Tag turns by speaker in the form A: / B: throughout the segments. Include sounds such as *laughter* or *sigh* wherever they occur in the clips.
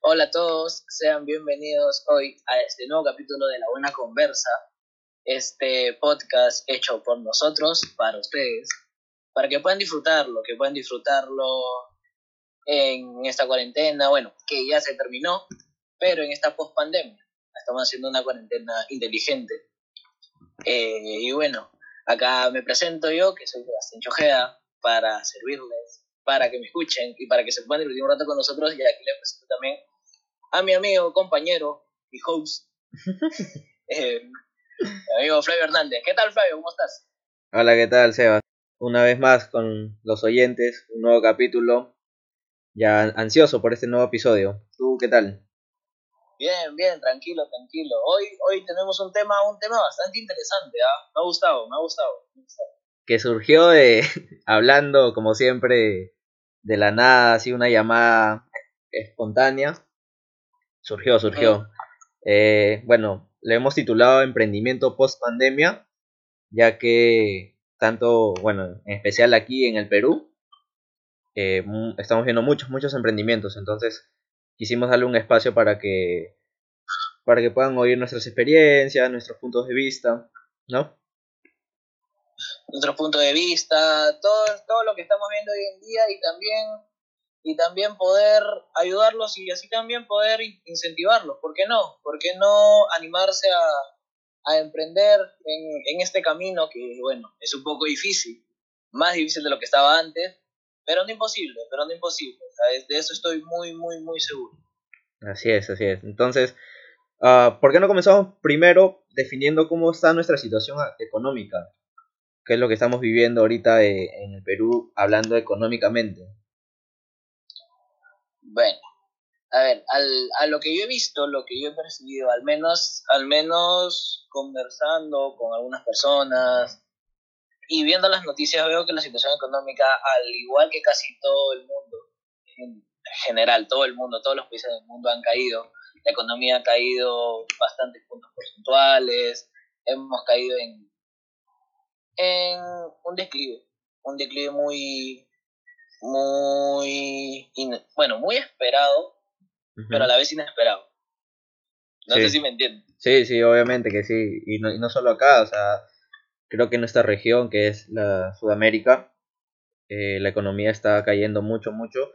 A: Hola a todos, sean bienvenidos hoy a este nuevo capítulo de La Buena Conversa, este podcast hecho por nosotros, para ustedes, para que puedan disfrutarlo, que puedan disfrutarlo en esta cuarentena, bueno, que ya se terminó, pero en esta post-pandemia. Estamos haciendo una cuarentena inteligente. Eh, y bueno, acá me presento yo, que soy Sebastián Chojeda, para servirles, para que me escuchen y para que se puedan divertir un rato con nosotros. Y aquí les presento también a mi amigo, compañero, mi host, *laughs* eh, mi amigo Flavio Hernández. ¿Qué tal, Flavio? ¿Cómo estás?
B: Hola, ¿qué tal, Sebas? Una vez más con los oyentes, un nuevo capítulo. Ya ansioso por este nuevo episodio. ¿Tú qué tal?
A: Bien, bien, tranquilo, tranquilo. Hoy, hoy tenemos un tema, un tema bastante interesante, ¿ah? Me ha gustado, me ha gustado. Me ha gustado.
B: Que surgió de, *laughs* hablando como siempre, de la nada, así una llamada espontánea. Surgió, surgió. Eh, bueno, le hemos titulado Emprendimiento Post Pandemia, ya que tanto, bueno, en especial aquí en el Perú, eh, estamos viendo muchos, muchos emprendimientos, entonces quisimos darle un espacio para que para que puedan oír nuestras experiencias, nuestros puntos de vista, ¿no?
A: Nuestros puntos de vista, todo, todo lo que estamos viendo hoy en día y también y también poder ayudarlos y así también poder incentivarlos, ¿por qué no? ¿Por qué no animarse a, a emprender en, en este camino que, bueno, es un poco difícil, más difícil de lo que estaba antes, pero no imposible, pero no imposible. de eso estoy muy, muy, muy seguro.
B: Así es, así es. Entonces, uh, ¿por qué no comenzamos primero definiendo cómo está nuestra situación económica? ¿Qué es lo que estamos viviendo ahorita eh, en el Perú hablando económicamente?
A: Bueno, a ver, al, a lo que yo he visto, lo que yo he percibido, al menos, al menos conversando con algunas personas, y viendo las noticias veo que la situación económica, al igual que casi todo el mundo, en general, todo el mundo, todos los países del mundo han caído. La economía ha caído bastantes puntos porcentuales, hemos caído en, en un declive, un declive muy, muy, bueno, muy esperado, pero a la vez inesperado. No sé si me entiendes.
B: Sí, sí, obviamente que sí, y no, y no solo acá, o sea, creo que en nuestra región, que es la Sudamérica, eh, la economía está cayendo mucho, mucho.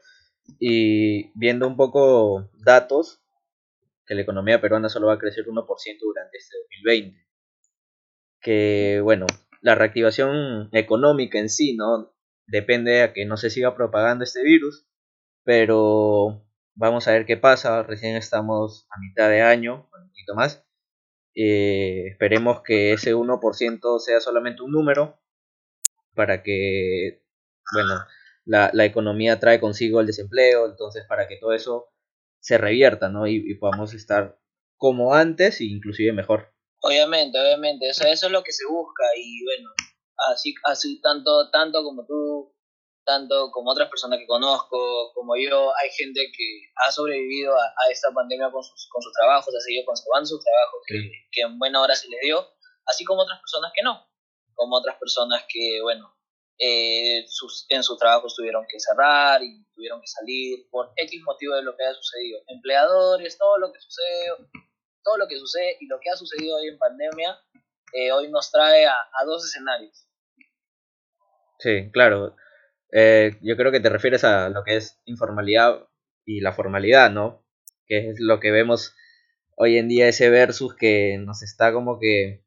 B: Y viendo un poco datos, que la economía peruana solo va a crecer 1% durante este 2020. Que bueno, la reactivación económica en sí, ¿no? Depende a que no se siga propagando este virus, pero vamos a ver qué pasa. Recién estamos a mitad de año, un poquito más, eh, esperemos que ese 1% sea solamente un número para que, bueno, la, la, economía trae consigo el desempleo, entonces para que todo eso se revierta, ¿no? Y, podamos estar como antes e inclusive mejor.
A: Obviamente, obviamente, eso, eso es lo que se busca y bueno, así, así tanto, tanto como tú tanto como otras personas que conozco, como yo, hay gente que ha sobrevivido a, esta pandemia con sus, con sus trabajos, ha seguido conservando sus trabajos, que, que, en buena hora se les dio, así como otras personas que no, como otras personas que, bueno, eh, sus, en sus trabajos tuvieron que cerrar y tuvieron que salir por X motivo de lo que ha sucedido. Empleadores, todo lo que sucede, todo lo que sucede y lo que ha sucedido hoy en pandemia, eh, hoy nos trae a, a dos escenarios.
B: Sí, claro eh, yo creo que te refieres a lo que es informalidad y la formalidad, ¿no? Que es lo que vemos hoy en día, ese versus que nos está como que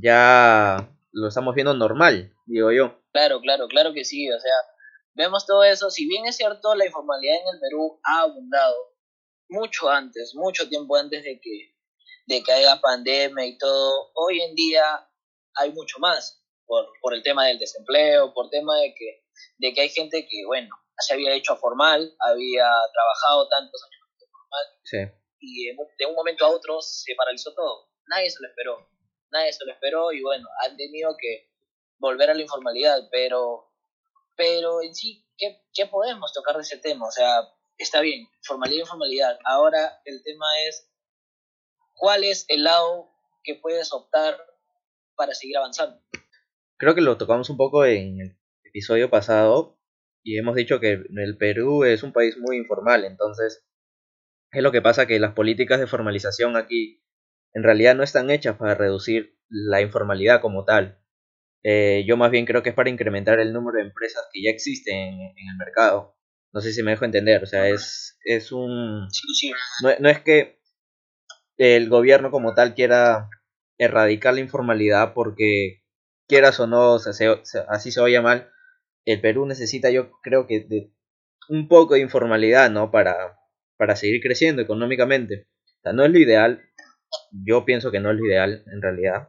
B: ya lo estamos viendo normal, digo yo.
A: Claro, claro, claro que sí, o sea, vemos todo eso, si bien es cierto, la informalidad en el Perú ha abundado mucho antes, mucho tiempo antes de que, de que haya pandemia y todo, hoy en día hay mucho más por, por el tema del desempleo, por tema de que de que hay gente que, bueno, se había hecho formal, había trabajado tantos años formal, y de un momento a otro se paralizó todo. Nadie se lo esperó, nadie se lo esperó y bueno, han tenido que volver a la informalidad, pero, pero en sí, ¿qué, ¿qué podemos tocar de ese tema? O sea, está bien, formalidad informalidad. Ahora el tema es, ¿cuál es el lado que puedes optar para seguir avanzando?
B: Creo que lo tocamos un poco en el episodio pasado y hemos dicho que el Perú es un país muy informal, entonces es lo que pasa que las políticas de formalización aquí en realidad no están hechas para reducir la informalidad como tal. Eh, yo más bien creo que es para incrementar el número de empresas que ya existen en, el mercado. No sé si me dejo entender, o sea, es, es un... No, no es que el gobierno como tal quiera erradicar la informalidad porque quieras o no, así se vaya mal, el Perú necesita yo creo que de un poco de informalidad, ¿no? Para, para seguir creciendo económicamente. No es lo ideal, yo pienso que no es lo ideal en realidad,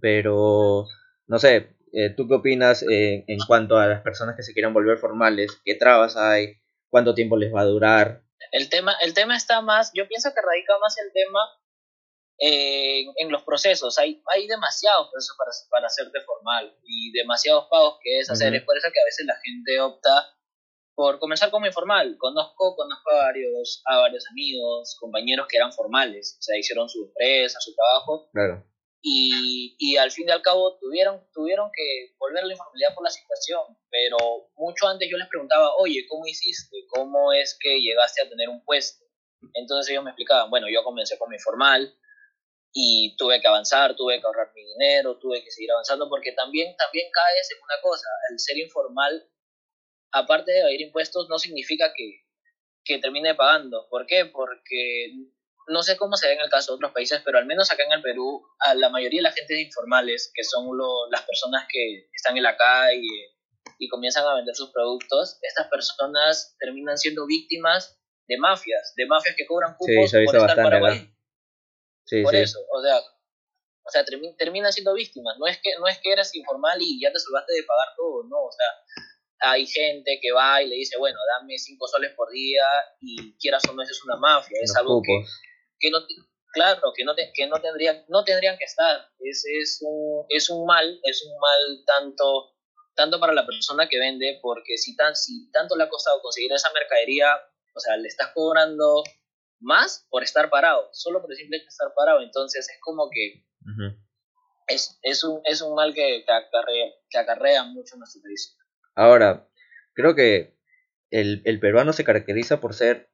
B: pero no sé, eh, ¿tú qué opinas eh, en cuanto a las personas que se quieran volver formales? ¿Qué trabas hay? ¿Cuánto tiempo les va a durar?
A: El tema, el tema está más, yo pienso que radica más el tema en, los procesos. Hay, hay demasiados procesos para, para hacerte formal y demasiados pagos que es hacer. Es por eso que a veces la gente opta por comenzar como informal. Conozco, conozco a varios, a varios amigos, compañeros que eran formales, o sea, hicieron su empresa, su trabajo.
B: Claro.
A: Y, y al fin y al cabo tuvieron, tuvieron que volver a la informalidad por la situación. Pero mucho antes yo les preguntaba, oye, ¿cómo hiciste? ¿Cómo es que llegaste a tener un puesto? Entonces ellos me explicaban, bueno, yo comencé como informal, y tuve que avanzar, tuve que ahorrar mi dinero, tuve que seguir avanzando, porque también, también caes en una cosa, el ser informal, aparte de evadir impuestos, no significa que, que termine pagando. ¿Por qué? Porque no sé cómo se ve en el caso de otros países, pero al menos acá en el Perú, a la mayoría de la gente informales, que son las personas que están en la calle y comienzan a vender sus productos, estas personas terminan siendo víctimas de mafias, de mafias que cobran cupos por estar bastante, por eso, o sea, o sea, termina siendo víctima. No es que no es que eres informal y ya te salvaste de pagar todo, no, o sea, hay gente que va y le dice, bueno, dame cinco soles por día y quieras o no, eso es una mafia, es algo que, que, no, claro, que no, que no tendrían, no tendrían que estar. Es, es, un, es un mal, es un mal tanto, tanto para la persona que vende, porque si, tan, si tanto le ha costado conseguir esa mercadería, o sea, le estás cobrando más por estar parado, solo por el simple hecho de estar parado. Entonces es como que es, es, un, es un mal que, que, acarrea, que acarrea mucho nuestro país.
B: Ahora, creo que el, el, peruano se caracteriza por ser,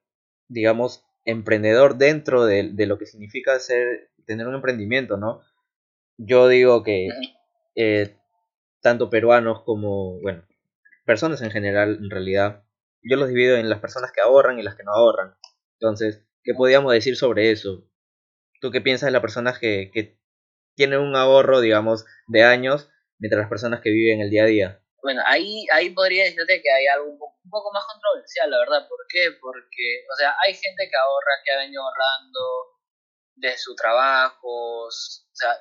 B: digamos, emprendedor dentro de, de, lo que significa ser, tener un emprendimiento, ¿no? Yo digo que eh, tanto peruanos como, bueno, personas en general, en realidad, yo los divido en las personas que ahorran y las que no ahorran. Entonces, ¿Qué podríamos decir sobre eso? ¿Tú qué piensas de las personas que, que tienen un ahorro, digamos, de años, mientras las personas que viven el día a día?
A: Bueno, ahí, ahí podría decirte que hay algo un poco, más controversial, la verdad. ¿Por qué? Porque, o sea, hay gente que ahorra, que ha venido ahorrando de sus trabajos, o sea,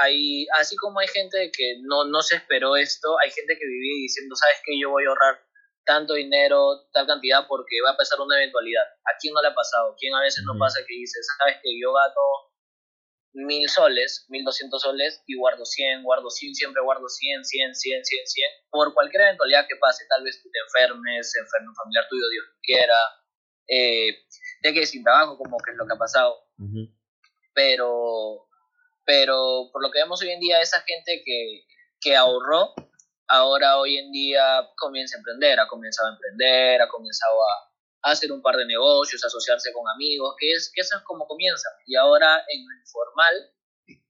A: hay, así como hay gente que no, no se esperó esto, hay gente que vivía diciendo, ¿sabes qué? Yo voy a ahorrar tanto dinero, tal cantidad, porque va a pasar una eventualidad. ¿A quién no le ha pasado? ¿Quién a veces no pasa que dice, sabes que yo gato mil soles, mil doscientos soles y guardo cien, guardo cien, siempre guardo cien, cien, cien, cien, cien, por cualquier eventualidad que pase, tal vez tú te enfermes, se enferme un familiar tuyo, Dios quiera, eh, te quedes sin trabajo, como que es lo que ha pasado. Pero, pero por lo que vemos hoy en día, esa gente que, que ahorró ahora hoy en día comienza a emprender, ha comenzado a emprender, ha comenzado a, hacer un par de negocios, asociarse con amigos, que es, que eso es como comienza. Y ahora en lo informal,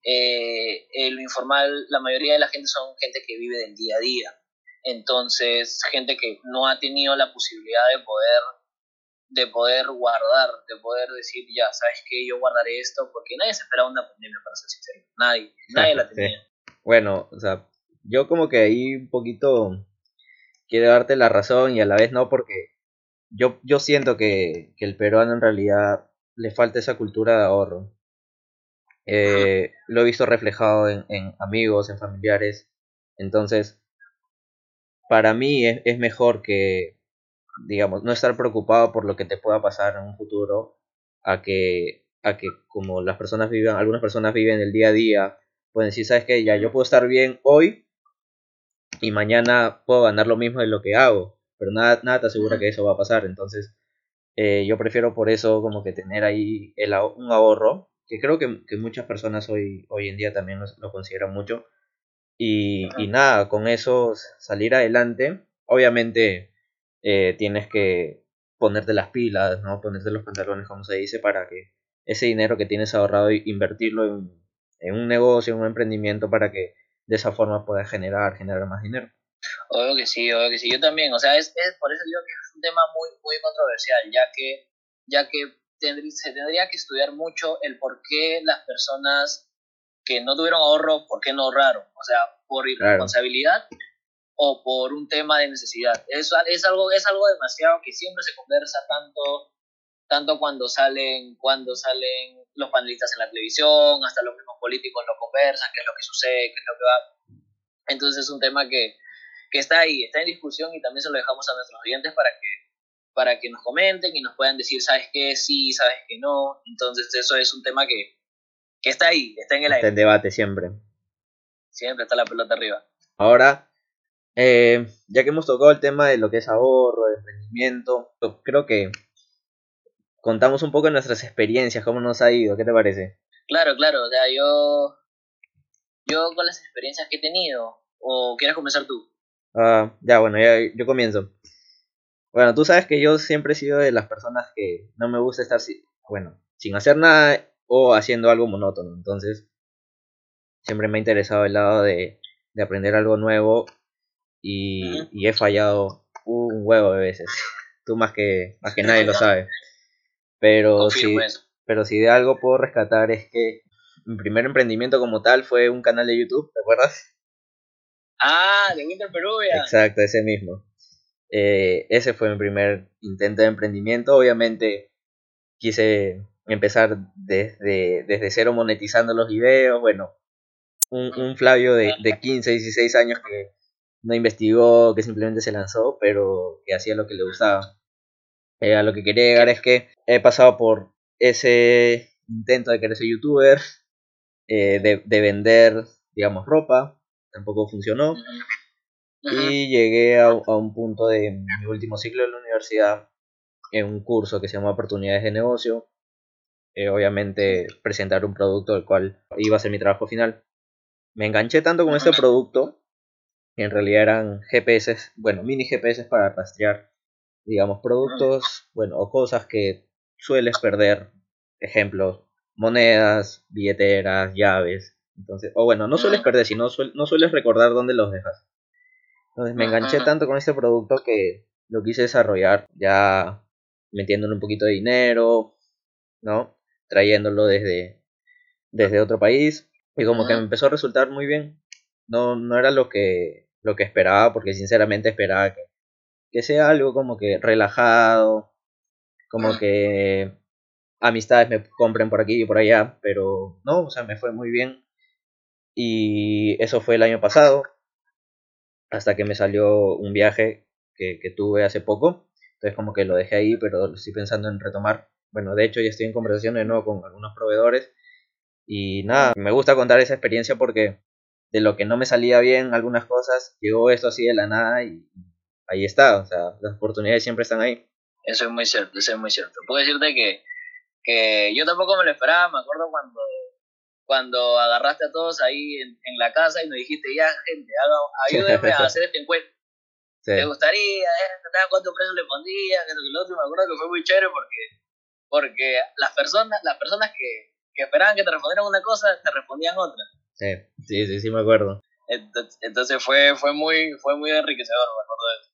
A: eh, en lo informal la mayoría de la gente son gente que vive del día a día. Entonces, gente que no ha tenido la posibilidad de poder de poder guardar, de poder decir, ya, ¿sabes qué? Yo guardaré esto, porque nadie se esperaba una pandemia, para ser sincero. Nadie, nadie la *laughs* tenía.
B: Bueno, o sea, yo como que ahí un poquito quiero darte la razón y a la vez no, porque yo, yo siento que, que el peruano en realidad le falta esa cultura de ahorro. Eh, lo he visto reflejado en, amigos, en familiares. Entonces, para mí es, es, mejor que, digamos, no estar preocupado por lo que te pueda pasar en un futuro, a que, a que como las personas viven, algunas personas viven el día a día, pueden decir, sabes que ya yo puedo estar bien hoy, y mañana puedo ganar lo mismo de lo que hago, pero nada, nada te asegura que eso va a pasar, entonces eh, yo prefiero por eso como que tener ahí el, un ahorro, que creo que, que, muchas personas hoy, hoy en día también lo, consideran mucho, y, y, nada, con eso salir adelante, obviamente eh, tienes que ponerte las pilas, ¿no? Ponerte los pantalones, como se dice, para que ese dinero que tienes ahorrado, invertirlo en, en un negocio, en un emprendimiento, para que de esa forma puedas generar, generar más dinero.
A: Obvio que sí, obvio que sí. Yo también, o sea, es, es por eso digo que es un tema muy, muy controversial, ya que, ya que se tendría que estudiar mucho el por qué las personas que no tuvieron ahorro, por qué no ahorraron. O sea, por irresponsabilidad o por un tema de necesidad. Eso es algo, es algo demasiado que siempre se conversa tanto, tanto cuando salen, cuando salen los panelistas en la televisión, hasta los mismos políticos lo conversan, qué es lo que sucede, qué es lo que va. Entonces es un tema que, que está ahí, está en discusión y también se lo dejamos a nuestros oyentes para que, para que nos comenten y nos puedan decir, ¿sabes qué? Sí, ¿sabes qué no? Entonces eso es un tema que, que está ahí, está en el aire.
B: Está en debate siempre.
A: Siempre está la pelota arriba.
B: Ahora, eh, ya que hemos tocado el tema de lo que es ahorro, emprendimiento, creo que contamos un poco de nuestras experiencias, cómo nos ha ido, ¿qué te parece?
A: Claro, claro, o sea, yo, yo con las experiencias que he tenido, o quieres comenzar tú.
B: Ah, ya, bueno, ya, yo comienzo. Bueno, tú sabes que yo siempre he sido de las personas que no me gusta estar, bueno, sin hacer nada o haciendo algo monótono. Entonces, siempre me ha interesado el lado de, de aprender algo nuevo y, y, he fallado un huevo de veces. *laughs* Tú más que, más que nadie lo sabes. Pero si, pero si de algo puedo rescatar es que mi primer emprendimiento como tal fue un canal de YouTube, ¿te acuerdas?
A: Ah, de Winter Peruvia.
B: Exacto, ese mismo. Eh, ese fue mi primer intento de emprendimiento. Obviamente quise empezar desde, desde cero monetizando los videos. Bueno, un, Flavio de, de 15, 16 años que no investigó, que simplemente se lanzó, pero que hacía lo que le gustaba. Eh, a lo que quería llegar es que he pasado por ese intento de querer ser youtuber, eh, de, de vender, digamos, ropa, tampoco funcionó. Y llegué a, un punto de mi último ciclo de la universidad en un curso que se llama Oportunidades de Negocio. Eh, obviamente presentar un producto del cual iba a ser mi trabajo final. Me enganché tanto con este producto, que en realidad eran GPS, bueno, mini GPS para rastrear, digamos, productos, bueno, o cosas que sueles perder. Ejemplos, monedas, billeteras, llaves, entonces, o bueno, no sueles ah. perder, sino no sueles recordar dónde los dejas. Entonces me enganché tanto con este producto que lo quise desarrollar ya metiéndole un poquito de dinero, ¿no? Trayéndolo desde, desde otro país. Y como que me empezó a resultar muy bien. No, no era lo que, lo que esperaba, porque sinceramente esperaba que, que sea algo como que relajado, como que amistades me compren por aquí y por allá, pero no, o sea, me fue muy bien. Y eso fue el año pasado, hasta que me salió un viaje que, que tuve hace poco. Entonces como que lo dejé ahí, pero estoy pensando en retomar. Bueno, de hecho ya estoy en conversación de nuevo con algunos proveedores. Y nada, me gusta contar esa experiencia porque de lo que no me salía bien algunas cosas, llegó esto así de la nada y ahí está. O sea, las oportunidades siempre están ahí.
A: Eso es muy cierto, eso es muy cierto. Puedo decirte que, que yo tampoco me lo esperaba, me acuerdo cuando cuando agarraste a todos ahí en, en la casa y nos dijiste, ya, gente, haga, ayúdenme a *laughs* hacer este encuentro. ¿Te gustaría? Eh, ¿Cuánto precio le pondría? Que lo otro. Me acuerdo que fue muy chévere porque, porque las personas, las personas que, que esperaban que te respondieran una cosa, te respondían otra.
B: Sí, sí, sí, sí me acuerdo.
A: Entonces, fue, fue, muy, fue muy enriquecedor, me acuerdo de eso.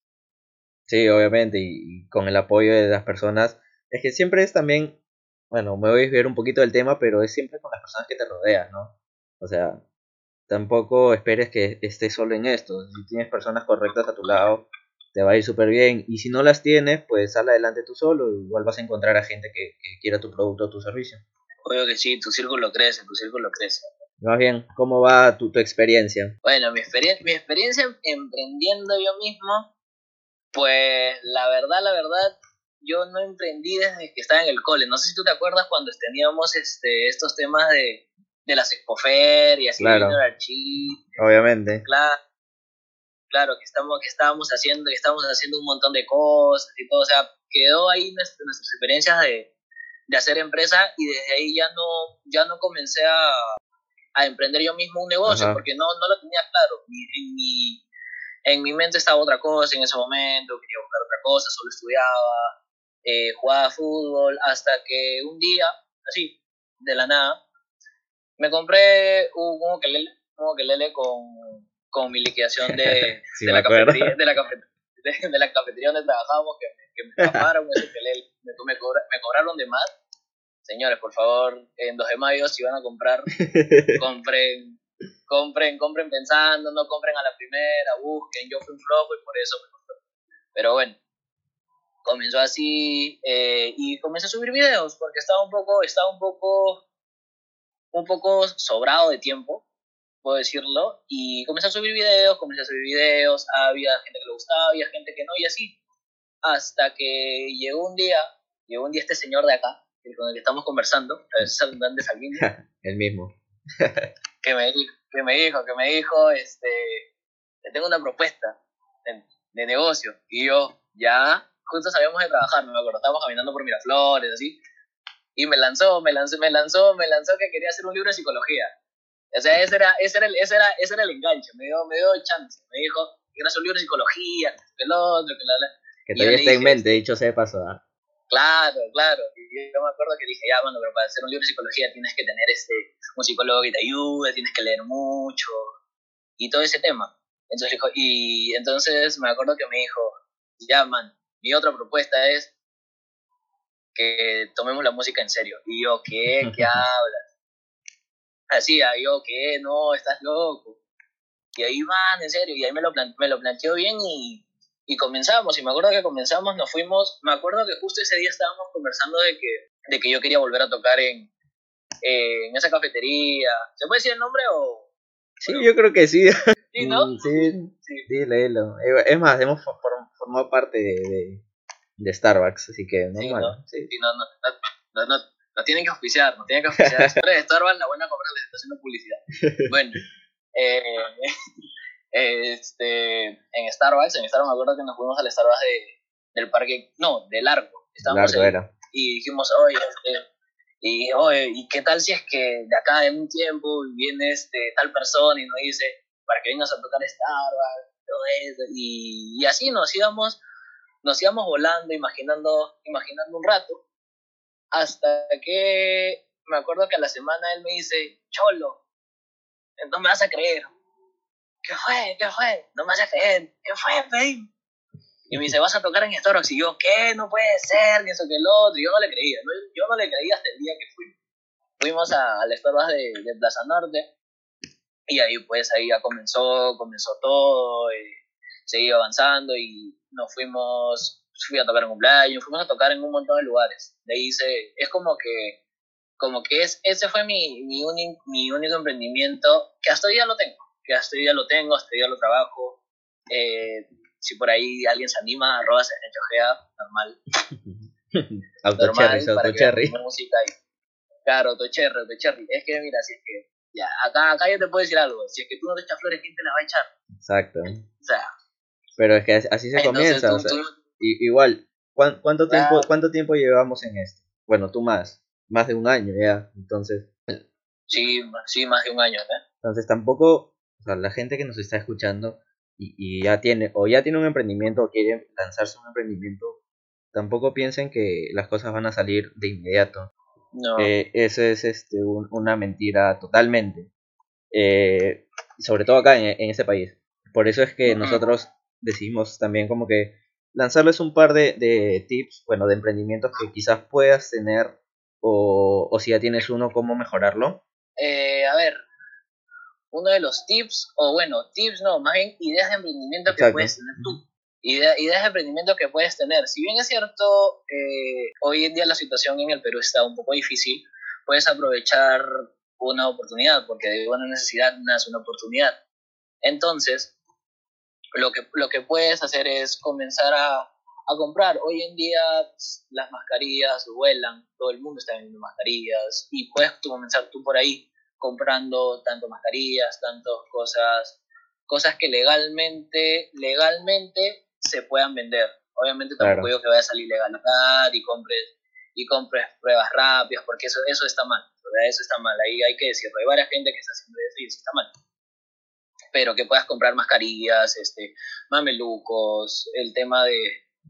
B: Sí, obviamente, y con el apoyo de las personas. Es que siempre es también bueno, me voy a desviar un poquito del tema, pero es siempre con las personas que te rodean, ¿no? O sea, tampoco esperes que estés solo en esto. Si tienes personas correctas a tu lado, te va a ir súper bien. Y si no las tienes, pues sal adelante tú solo. Igual vas a encontrar a gente que, quiera tu producto o tu servicio.
A: Obvio que sí, tu círculo crece, tu círculo crece.
B: Más bien, ¿cómo va tu, tu experiencia?
A: Bueno, mi, mi experiencia emprendiendo yo mismo, pues la verdad, la verdad, yo no emprendí desde que estaba en el cole. No sé si tú te acuerdas cuando teníamos este, estos temas de, de las expofer y así
B: claro. Obviamente.
A: Claro, claro, que estamos, que estábamos haciendo, que estábamos haciendo un montón de cosas y todo. O sea, quedó ahí nuestras, nuestras experiencias de, de hacer empresa y desde ahí ya no, ya no comencé a, a emprender yo mismo un negocio porque no, no lo tenía claro. En mi, en mi mente estaba otra cosa en ese momento, quería buscar otra cosa, solo estudiaba eh, jugaba fútbol, hasta que un día, así, de la nada, me compré un, un ukelele, un ukelele con, con mi liquidación de, *laughs*
B: Sí,
A: de, la cafetería, de, la cafetería, de, de la cafetería donde trabajábamos, que me, que me taparon ese ukelele, me, me, cobra- me cobraron de más. Señores, por favor, en 2 de mayo, si van a comprar, *laughs* compren, compren, compren pensando, no compren a la primera, busquen, yo fui un flojo y por eso me costó. Pero bueno, comenzó así eh, y comencé a subir videos porque estaba un poco, estaba un poco, un poco sobrado de tiempo, puedo decirlo, y comencé a subir videos, comencé a subir videos, había gente que le gustaba, había gente que no, y así, hasta que llegó un día, llegó un día este señor de acá, con el que estamos conversando, de Salvini, *laughs*
B: El mismo. *laughs*
A: que me, di- que me dijo, que me dijo, este, te tengo una propuesta de, de negocio. Y yo, ya, justo sabíamos de trabajar, me acuerdo, estábamos caminando por Miraflores, así, y me lanzó, me lanzó, me lanzó, me lanzó que quería hacer un libro de psicología. O sea, ese era, ese era, el, ese era, ese era el enganche, me dio, me dio chance, me dijo, quiero hacer un libro de psicología, que el otro, que la, la.
B: Que todavía está en mente, dicho sea de paso. ¿ah?
A: Claro, claro. Y yo me acuerdo que dije, ya, bueno, pero para hacer un libro de psicología tienes que tener este, un psicólogo que te ayude, tienes que leer mucho y todo ese tema. Entonces, dijo, y entonces me acuerdo que me dijo, ya, man, mi otra propuesta es que tomemos la música en serio. Y yo, ¿qué? ¿Qué *laughs* hablas? Así, ah, yo, ¿qué? No, estás loco. Y ahí, man, en serio. Y ahí me lo, plan- me lo planteó bien y, y comenzamos. Y me acuerdo que comenzamos, nos fuimos. Me acuerdo que justo ese día estábamos conversando de que, de que yo quería volver a tocar en, eh, en esa cafetería. ¿Se puede decir el nombre o.?
B: Sí, yo creo que sí. *laughs*
A: Sí, ¿no?
B: Sí. Eh, Es más, hemos for- form- formado parte de, de, de Starbucks, así que
A: Sí. ¿no?
B: Sí,
A: Sí, no, no, no, no, no, tienen que auspiciar, nos tienen que auspiciar. *laughs* Si eres Starbucks, la buena compra les está haciendo publicidad. Bueno, eh, *laughs* este, en Starbucks, en Starbucks me acuerdo que nos fuimos al Starbucks de, del parque, no, del Largo. Estábamos
B: largo
A: ahí
B: era.
A: y dijimos, oye, este, y, oye, ¿y qué tal si es que de acá en un tiempo viene este, tal persona y nos dice, para que vengas a tocar Starbucks, todo eso? Y, así nos íbamos, nos íbamos volando, imaginando, imaginando un rato, hasta que me acuerdo que a la semana él me dice, Cholo, no me vas a creer. ¿Qué fue? ¿Qué fue? No me vas a creer. ¿Qué fue, babe? Y me dice, vas a tocar en Starbucks. Y yo, ¿qué? No puede ser, ni eso que el otro. Y yo no le creía. Yo no le creía hasta el día que fui. Fuimos a, al Starbucks de, de Plaza Norte. Y ahí, pues, ahí ya comenzó, comenzó todo. eh, seguí avanzando y nos fuimos, fui a tocar en cumpleaños, fuimos a tocar en un montón de lugares. De ahí se, es como que, como que es, ese fue mi, mi, uni- mi único emprendimiento, que hasta hoy día lo tengo, que hasta hoy día lo tengo, hasta hoy día lo trabajo. Eh, si por ahí alguien se anima, arroba se normal, *laughs*
B: Auto
A: normal,
B: cherry,
A: para
B: auto
A: que
B: cherry.
A: hagamos música y, claro, auto cherry, auto cherry. Es que mira, si es que, ya, acá, acá yo te puedo decir algo, si es que tú no te echas flores, ¿quién te las va a echar?
B: Exacto.
A: O sea,
B: Pero es que así- se comienza.
A: tú-
B: o sea,
A: tú-
B: igual, ¿cuán- ¿cuánto tiempo. ¿cuánto tiempo llevamos en esto? Bueno, tú más. Más de un año ya. Entonces,
A: Sí, sí, más de un año, ¿eh?
B: entonces tampoco, o sea, la gente que nos está escuchando y, y ya tiene, o ya tiene un emprendimiento o quiere lanzarse un emprendimiento, tampoco piensen que las cosas van a salir de inmediato.
A: No.
B: Eh, eso es este, un- una mentira totalmente. Eh, sobre todo acá en, en este país. Por eso es que nosotros decidimos también como que lanzarles un par de, de tips, bueno, de emprendimientos que quizás puedas tener o, o si ya tienes uno, cómo mejorarlo.
A: Eh, a ver, uno de los tips, o bueno, tips no, más bien ideas de emprendimiento que puedes tener tú. Idea- ideas de emprendimiento que puedes tener. Si bien es cierto, eh, hoy en día la situación en el Perú está un poco difícil, puedes aprovechar una oportunidad, porque de una necesidad nace una oportunidad. Entonces, lo que, lo que puedes hacer es comenzar a, a comprar. Hoy en día pues, las mascarillas vuelan, todo el mundo está vendiendo mascarillas y puedes tú comenzar tú por ahí comprando tanto mascarillas, tantas cosas, cosas que legalmente, legalmente se puedan vender. Obviamente tampoco
B: Claro.
A: digo que vaya a salir ilegalidad y compres y compres pruebas rápidas, porque eso, eso está mal, ¿verdad? Eso está mal, ahí hay que decirlo. Hay varias gente que está haciendo eso y eso está mal. Pero que puedas comprar mascarillas, este, mamelucos, el tema de,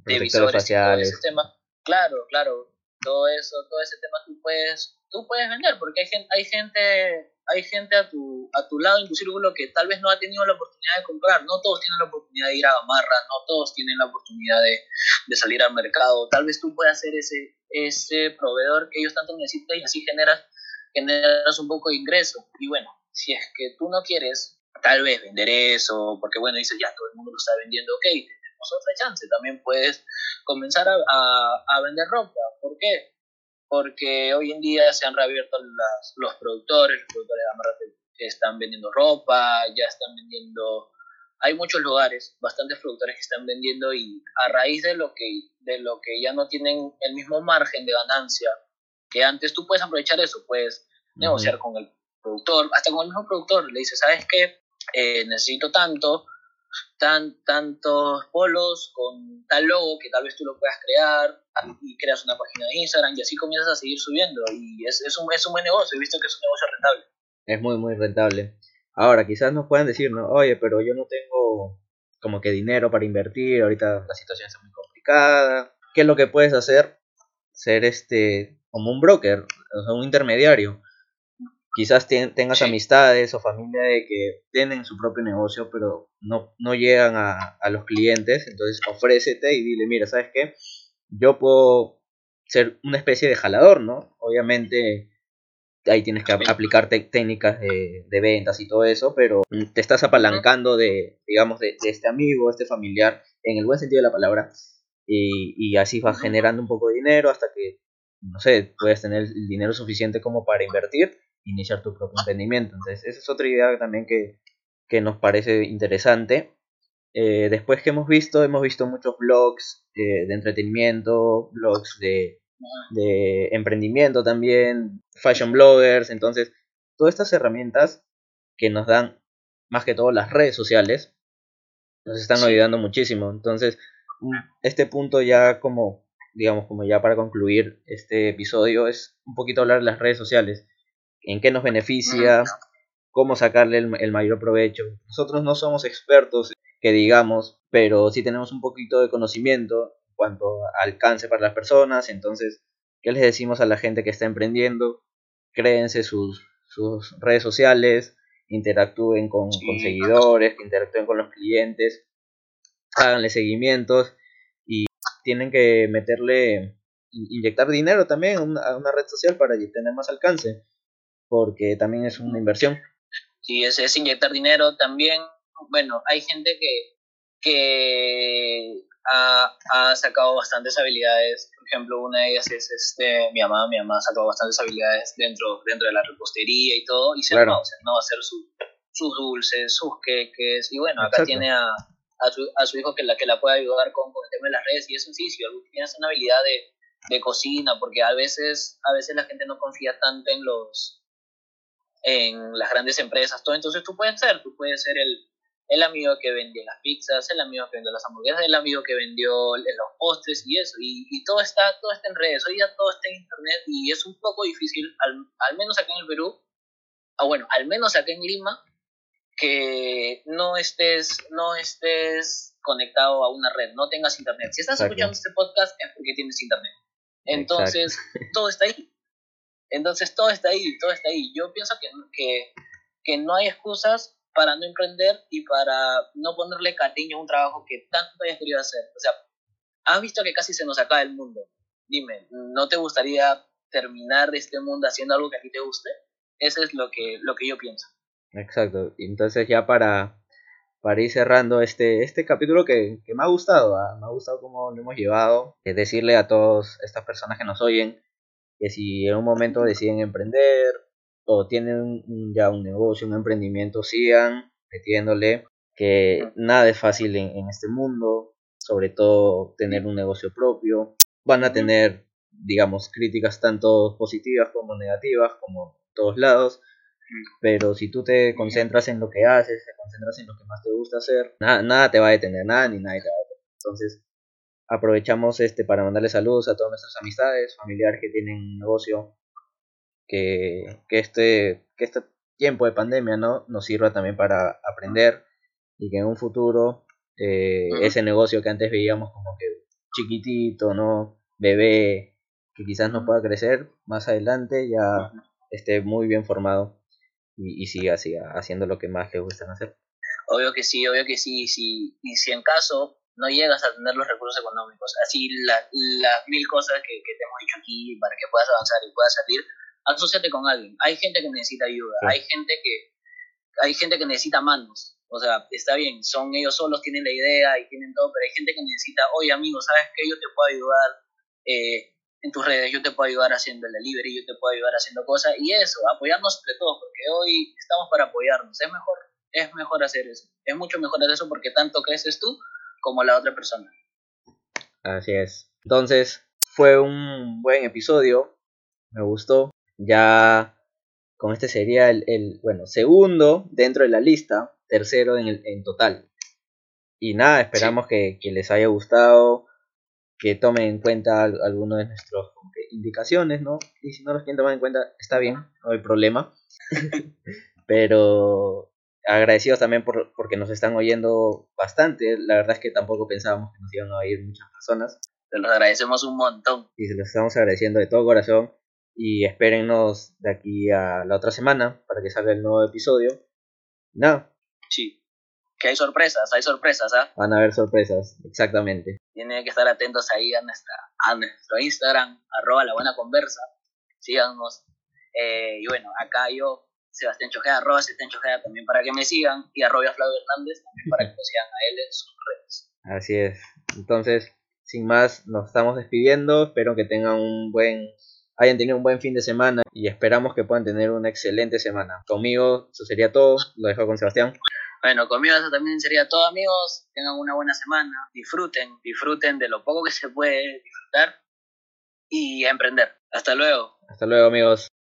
A: de visores todo
B: faciales.
A: ese tema. Claro, claro. Todo eso, todo ese tema tú puedes, tú puedes vender, porque hay gente, hay gente, hay gente a tu, a tu lado tu círculo que tal vez no ha tenido la oportunidad de comprar. No todos tienen la oportunidad de ir a Gamarra, no todos tienen la oportunidad de, de salir al mercado. Tal vez tú puedas ser ese, ese proveedor que ellos tanto necesitan y así generas, generas un poco de ingreso. Y bueno, si es que tú no quieres tal vez vender eso, porque bueno, dices, ya todo el mundo lo está vendiendo, ok, tenemos otra chance, también puedes comenzar a, a, vender ropa. ¿Por qué? Porque hoy en día se han reabierto las, los productores, los productores de Gamarra están vendiendo ropa, ya están vendiendo hay muchos lugares, bastantes productores que están vendiendo y a raíz de lo que, de lo que ya no tienen el mismo margen de ganancia que antes, tú puedes aprovechar eso, puedes negociar con el productor, hasta con el mismo productor, le dices, ¿sabes qué? Eh, necesito tanto, tan, tantos polos con tal logo que tal vez tú lo puedas crear y creas una página de Instagram y así comienzas a seguir subiendo y es, es, un, es un buen negocio, he visto que es un negocio rentable.
B: Es muy, muy rentable. Ahora, quizás nos puedan decir, ¿no? Oye, pero yo no tengo como que dinero para invertir, ahorita la situación es muy complicada. ¿Qué es lo que puedes hacer? Ser este, como un broker, o sea, un intermediario. Quizás tengas amistades o familia de que tienen su propio negocio, pero no, no llegan a, a los clientes. Entonces, ofrécete y dile, mira, ¿sabes qué? Yo puedo ser una especie de jalador, ¿no? Obviamente ahí tienes que aplicar técnicas de, ventas y todo eso, pero te estás apalancando de, digamos, de, este amigo, este familiar, en el buen sentido de la palabra, y, así vas generando un poco de dinero hasta que, no sé, puedes tener el dinero suficiente como para invertir iniciar tu propio emprendimiento. Entonces, esa es otra idea también que, nos parece interesante. Eh, después que hemos visto, hemos visto muchos blogs eh, de entretenimiento, blogs de, de emprendimiento también, fashion bloggers, entonces todas estas herramientas que nos dan más que todo las redes sociales nos están ayudando muchísimo. Entonces, este punto ya como digamos como ya para concluir este episodio es un poquito hablar de las redes sociales, en qué nos beneficia, cómo sacarle el, el mayor provecho. Nosotros no somos expertos que digamos, pero sí tenemos un poquito de conocimiento cuanto alcance para las personas. Entonces, ¿qué les decimos a la gente que está emprendiendo? Créense sus, sus redes sociales, interactúen con, seguidores, interactúen con los clientes, háganle seguimientos y tienen que meterle, inyectar dinero también a una, red social para tener más alcance, porque también es una inversión.
A: Sí, es, es inyectar dinero también. Bueno, hay gente que, que ha, ha, sacado bastantes habilidades. Por ejemplo, una de ellas es este, mi mamá. Mi mamá ha sacado bastantes habilidades dentro, dentro de la repostería y todo. Y se claro. no, a hacer su, sus dulces, sus queques. Y bueno, acá tiene a, a, su, a su hijo que la, que la puede ayudar con, con el tema de las redes. Y eso sí, si tienes una habilidad de, de cocina, porque a veces, a veces la gente no confía tanto en los en las grandes empresas, todo. Entonces tú puedes ser, tú puedes ser el, el amigo que vendió las pizzas, el amigo que vendió las hamburguesas, el amigo que vendió los postres y eso. Y, todo, está, todo está en redes, hoy ya todo está en internet y es un poco difícil, al, menos acá en el Perú, ah, bueno, al menos acá en Lima, que no estés, no estés conectado a una red, no tengas internet. Si estás escuchando este podcast es porque tienes internet. Entonces, *laughs* todo está ahí. Entonces, todo está ahí, todo está ahí. Yo pienso que, que, que no hay excusas para no emprender y para no ponerle cariño a un trabajo que tanto hayas querido hacer. O sea, has visto que casi se nos acaba el mundo. Dime, ¿no te gustaría terminar este mundo haciendo algo que a ti te guste? Eso es lo que, lo que yo pienso.
B: Exacto. Entonces ya para, para ir cerrando este, este capítulo que, que me ha gustado, ¿ah? me ha gustado cómo lo hemos llevado, es decirle a todas estas personas que nos oyen que si en un momento deciden emprender o tienen ya un negocio, un emprendimiento, sigan metiéndole, que nada es fácil en, este mundo, sobre todo tener un negocio propio. Van a tener, digamos, críticas tanto positivas como negativas, como todos lados, pero si tú te concentras en lo que haces, te concentras en lo que más te gusta hacer, nada, nada te va a detener, nada ni nadie te va a detener. Entonces, aprovechamos este para mandarle saludos a todas nuestras amistades, familiares que tienen un negocio, que, este, que este tiempo de pandemia ¿no? nos sirva también para aprender y que en un futuro eh, ese negocio que antes veíamos como que chiquitito, ¿no? bebé que quizás no pueda crecer más adelante, ya esté muy bien formado y, y siga, siga haciendo lo que más le gusta hacer.
A: Obvio que sí, obvio que sí, sí. Y si en caso no llegas a tener los recursos económicos, así las mil cosas que, que, te hemos dicho aquí para que puedas avanzar y puedas salir, asociate con alguien. Hay gente que necesita ayuda, hay gente que hay gente que necesita manos. O sea, está bien, son ellos solos, tienen la idea y tienen todo, pero hay gente que necesita, oye amigo, ¿sabes qué? Yo te puedo ayudar eh, en tus redes, yo te puedo ayudar haciendo el delivery, yo te puedo ayudar haciendo cosas. Y eso, apoyarnos entre todos, porque hoy estamos para apoyarnos. Es mejor, es mejor hacer eso. Es mucho mejor hacer eso porque tanto creces tú como la otra persona.
B: Así es. Entonces, fue un buen episodio. Me gustó. Ya con este sería el, el bueno, segundo dentro de la lista, tercero en, el, en total. Y nada, esperamos que, que, les haya gustado, que tomen en cuenta algunas de nuestras indicaciones, ¿no? Y si no los quieren tomar en cuenta, está bien, no hay problema. *laughs* Pero agradecidos también por, porque nos están oyendo bastante. La verdad es que tampoco pensábamos que nos iban a oír muchas personas.
A: Se los agradecemos un montón.
B: Y se los estamos agradeciendo de todo corazón. Y espérennos de aquí a la otra semana para que salga el nuevo episodio. No.
A: Sí. Que hay sorpresas, hay sorpresas, ¿ah?
B: Van a haber sorpresas, exactamente.
A: Tienen que estar atentos ahí a, nuestra, a nuestro Instagram, arroba la buena conversa. Síganos. Eh, y bueno, acá yo Sebastián Chojeda, arroba Sebastián Chojeda también para que me sigan y arroba Flavio Hernández también para que lo sigan a él en sus redes.
B: Así es. Entonces, sin más, nos estamos despidiendo. Espero que tengan un buen, hayan tenido un buen fin de semana y esperamos que puedan tener una excelente semana. Conmigo, eso sería todo. Lo dejo con Sebastián.
A: Bueno, conmigo eso también sería todo, amigos. Tengan una buena semana. Disfruten, disfruten de lo poco que se puede disfrutar y emprender. Hasta luego.
B: Hasta luego, amigos.